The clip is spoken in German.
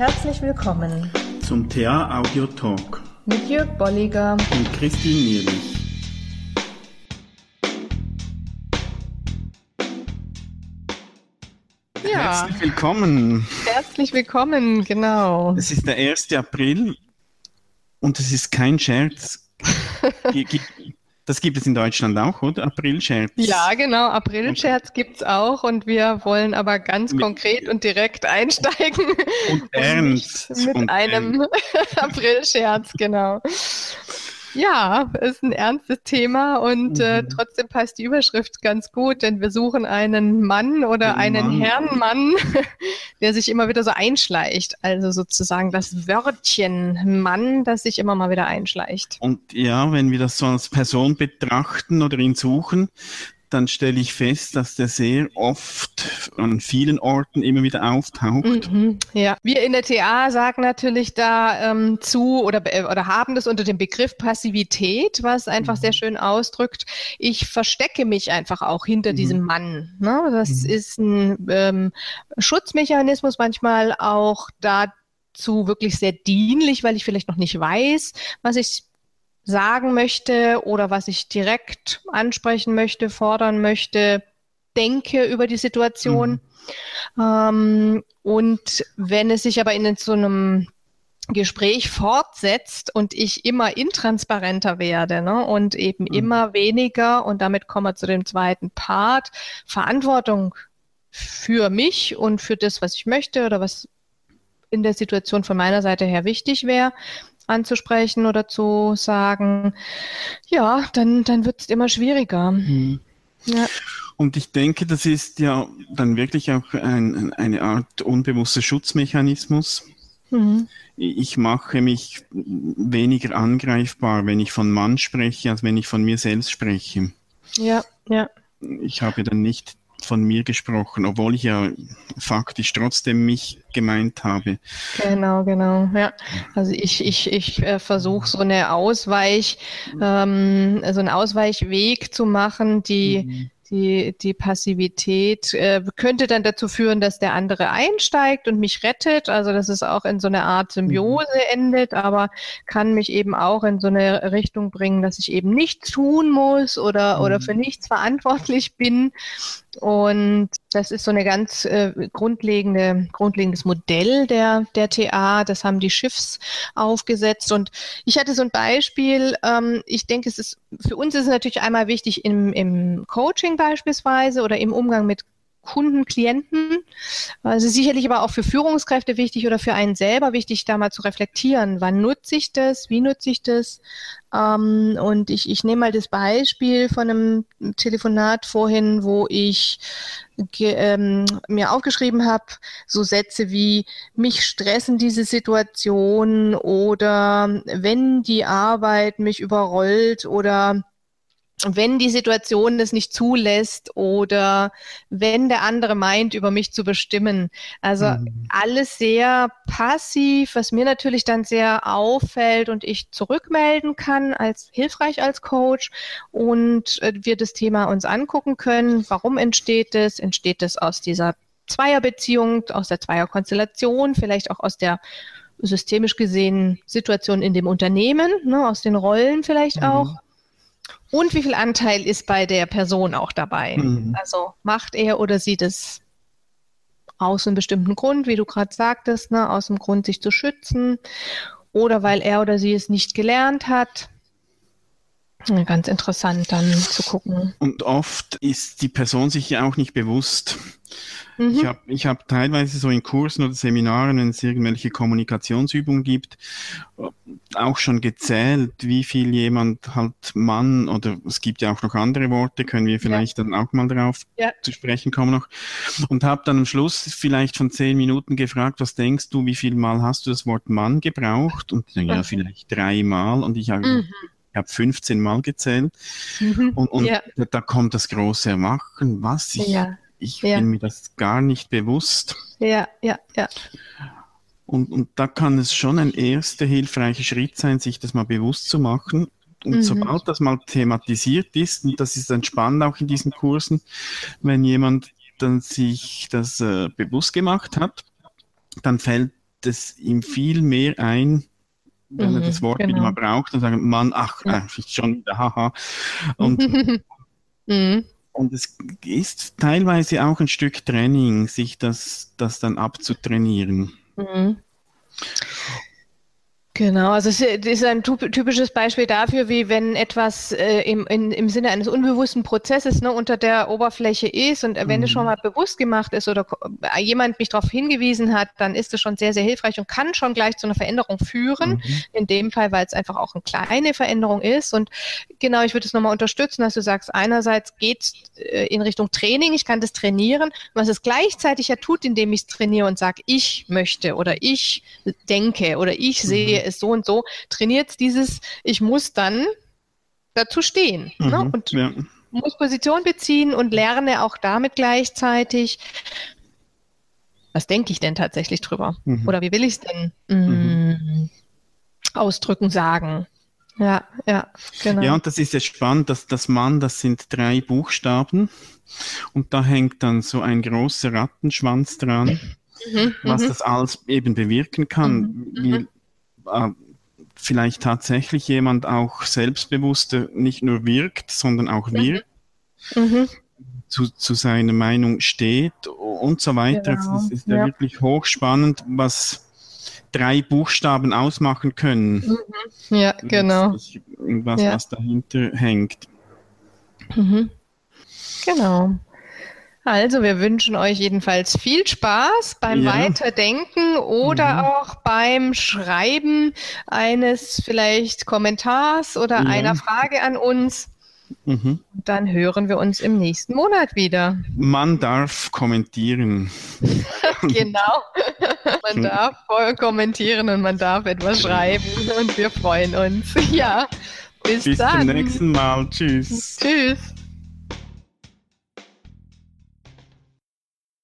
Herzlich willkommen zum TA Audio Talk mit Jörg Bolliger und Christine Nierlich. Ja. Herzlich willkommen. Herzlich willkommen, genau. Es ist der 1. April und es ist kein Scherz. Das gibt es in Deutschland auch, oder? Aprilscherz. Ja, genau. Aprilscherz gibt es auch und wir wollen aber ganz mit, konkret und direkt einsteigen. Und ernst. mit und einem Aprilscherz, genau. Ja, ist ein ernstes Thema und äh, mhm. äh, trotzdem passt die Überschrift ganz gut, denn wir suchen einen Mann oder Ein einen Mann. Herrenmann, der sich immer wieder so einschleicht. Also sozusagen das Wörtchen Mann, das sich immer mal wieder einschleicht. Und ja, wenn wir das so als Person betrachten oder ihn suchen, dann stelle ich fest, dass der sehr oft an vielen Orten immer wieder auftaucht. Mhm, ja, wir in der TA sagen natürlich da ähm, zu oder, oder haben das unter dem Begriff Passivität, was einfach mhm. sehr schön ausdrückt. Ich verstecke mich einfach auch hinter mhm. diesem Mann. Ne? Das mhm. ist ein ähm, Schutzmechanismus, manchmal auch dazu wirklich sehr dienlich, weil ich vielleicht noch nicht weiß, was ich sagen möchte oder was ich direkt ansprechen möchte, fordern möchte, denke über die Situation. Mhm. Ähm, und wenn es sich aber in so einem Gespräch fortsetzt und ich immer intransparenter werde ne, und eben mhm. immer weniger, und damit kommen wir zu dem zweiten Part, Verantwortung für mich und für das, was ich möchte oder was in der Situation von meiner Seite her wichtig wäre, anzusprechen oder zu sagen, ja, dann, dann wird es immer schwieriger. Mhm. Ja. Und ich denke, das ist ja dann wirklich auch ein, eine Art unbewusster Schutzmechanismus. Mhm. Ich mache mich weniger angreifbar, wenn ich von Mann spreche, als wenn ich von mir selbst spreche. Ja, ja. Ich habe dann nicht von mir gesprochen, obwohl ich ja faktisch trotzdem mich gemeint habe. Genau, genau, ja. Also ich, ich, ich äh, versuche so eine Ausweich, ähm, so einen Ausweichweg zu machen, die mhm die, die Passivität äh, könnte dann dazu führen, dass der andere einsteigt und mich rettet. Also dass es auch in so eine Art Symbiose mhm. endet, aber kann mich eben auch in so eine Richtung bringen, dass ich eben nichts tun muss oder, mhm. oder für nichts verantwortlich bin. Und das ist so eine ganz äh, grundlegende, grundlegendes Modell der, der TA. Das haben die Schiffs aufgesetzt. Und ich hatte so ein Beispiel. Ähm, ich denke, es ist, für uns ist es natürlich einmal wichtig im, im Coaching beispielsweise oder im Umgang mit Kunden, Klienten. Also sicherlich aber auch für Führungskräfte wichtig oder für einen selber wichtig, da mal zu reflektieren. Wann nutze ich das? Wie nutze ich das? Ähm, und ich, ich nehme mal das Beispiel von einem Telefonat vorhin, wo ich ähm, mir aufgeschrieben habe, so Sätze wie mich stressen diese Situation oder wenn die Arbeit mich überrollt oder wenn die Situation das nicht zulässt oder wenn der andere meint, über mich zu bestimmen. Also mhm. alles sehr passiv, was mir natürlich dann sehr auffällt und ich zurückmelden kann als hilfreich als Coach und äh, wir das Thema uns angucken können. Warum entsteht es? Entsteht es aus dieser Zweierbeziehung, aus der Zweierkonstellation, vielleicht auch aus der systemisch gesehen Situation in dem Unternehmen, ne, aus den Rollen vielleicht mhm. auch und wie viel Anteil ist bei der Person auch dabei? Mhm. Also macht er oder sie das aus einem bestimmten Grund, wie du gerade sagtest, ne, aus dem Grund, sich zu schützen oder weil er oder sie es nicht gelernt hat. Ganz interessant dann zu gucken. Und oft ist die Person sich ja auch nicht bewusst. Mhm. Ich habe ich hab teilweise so in Kursen oder Seminaren, wenn es irgendwelche Kommunikationsübungen gibt, auch schon gezählt, wie viel jemand halt Mann oder es gibt ja auch noch andere Worte, können wir vielleicht ja. dann auch mal darauf ja. zu sprechen kommen noch. Und habe dann am Schluss vielleicht von zehn Minuten gefragt, was denkst du, wie viel Mal hast du das Wort Mann gebraucht? Und ja, vielleicht dreimal. Und ich habe mhm ich habe 15 Mal gezählt mhm. und, und ja. da kommt das große Erwachen, was ich, ja. ich ja. bin mir das gar nicht bewusst. Ja, ja, ja. Und, und da kann es schon ein erster hilfreicher Schritt sein, sich das mal bewusst zu machen. Und mhm. sobald das mal thematisiert ist, und das ist dann spannend auch in diesen Kursen, wenn jemand dann sich das äh, bewusst gemacht hat, dann fällt es ihm viel mehr ein, wenn mhm, er das Wort genau. wieder mal braucht und sagen, Mann, ach, ja. äh, schon wieder, haha. Und, mhm. und es ist teilweise auch ein Stück Training, sich das, das dann abzutrainieren. Mhm. Genau, also es ist ein typisches Beispiel dafür, wie wenn etwas äh, im, in, im Sinne eines unbewussten Prozesses ne, unter der Oberfläche ist und wenn mhm. es schon mal bewusst gemacht ist oder äh, jemand mich darauf hingewiesen hat, dann ist es schon sehr, sehr hilfreich und kann schon gleich zu einer Veränderung führen. Mhm. In dem Fall, weil es einfach auch eine kleine Veränderung ist. Und genau, ich würde es nochmal unterstützen, dass du sagst, einerseits geht äh, in Richtung Training, ich kann das trainieren, was es gleichzeitig ja tut, indem ich es trainiere und sage, ich möchte oder ich denke oder ich sehe mhm ist so und so, trainiert dieses, ich muss dann dazu stehen ne? mhm, ne? und ja. muss Position beziehen und lerne auch damit gleichzeitig, was denke ich denn tatsächlich drüber? Mhm. Oder wie will ich es denn mhm. ausdrücken, sagen? Ja, ja, genau. Ja, und das ist ja spannend, dass das Mann, das sind drei Buchstaben und da hängt dann so ein großer Rattenschwanz dran, mhm, was mhm. das alles eben bewirken kann. Mhm, wie, äh, vielleicht tatsächlich jemand auch selbstbewusster nicht nur wirkt, sondern auch mhm. wirkt, mhm. zu, zu seiner Meinung steht und so weiter. Genau. Das ist ja, ja, wirklich hochspannend, was drei Buchstaben ausmachen können. Mhm. Ja, genau. Was, ja. was dahinter hängt. Mhm. Genau. Also, wir wünschen euch jedenfalls viel Spaß beim ja. Weiterdenken oder mhm. auch beim Schreiben eines vielleicht Kommentars oder ja. einer Frage an uns. Mhm. Dann hören wir uns im nächsten Monat wieder. Man darf kommentieren. genau. man darf voll kommentieren und man darf etwas schreiben und wir freuen uns. Ja, bis, bis dann. Bis zum nächsten Mal. Tschüss. Tschüss.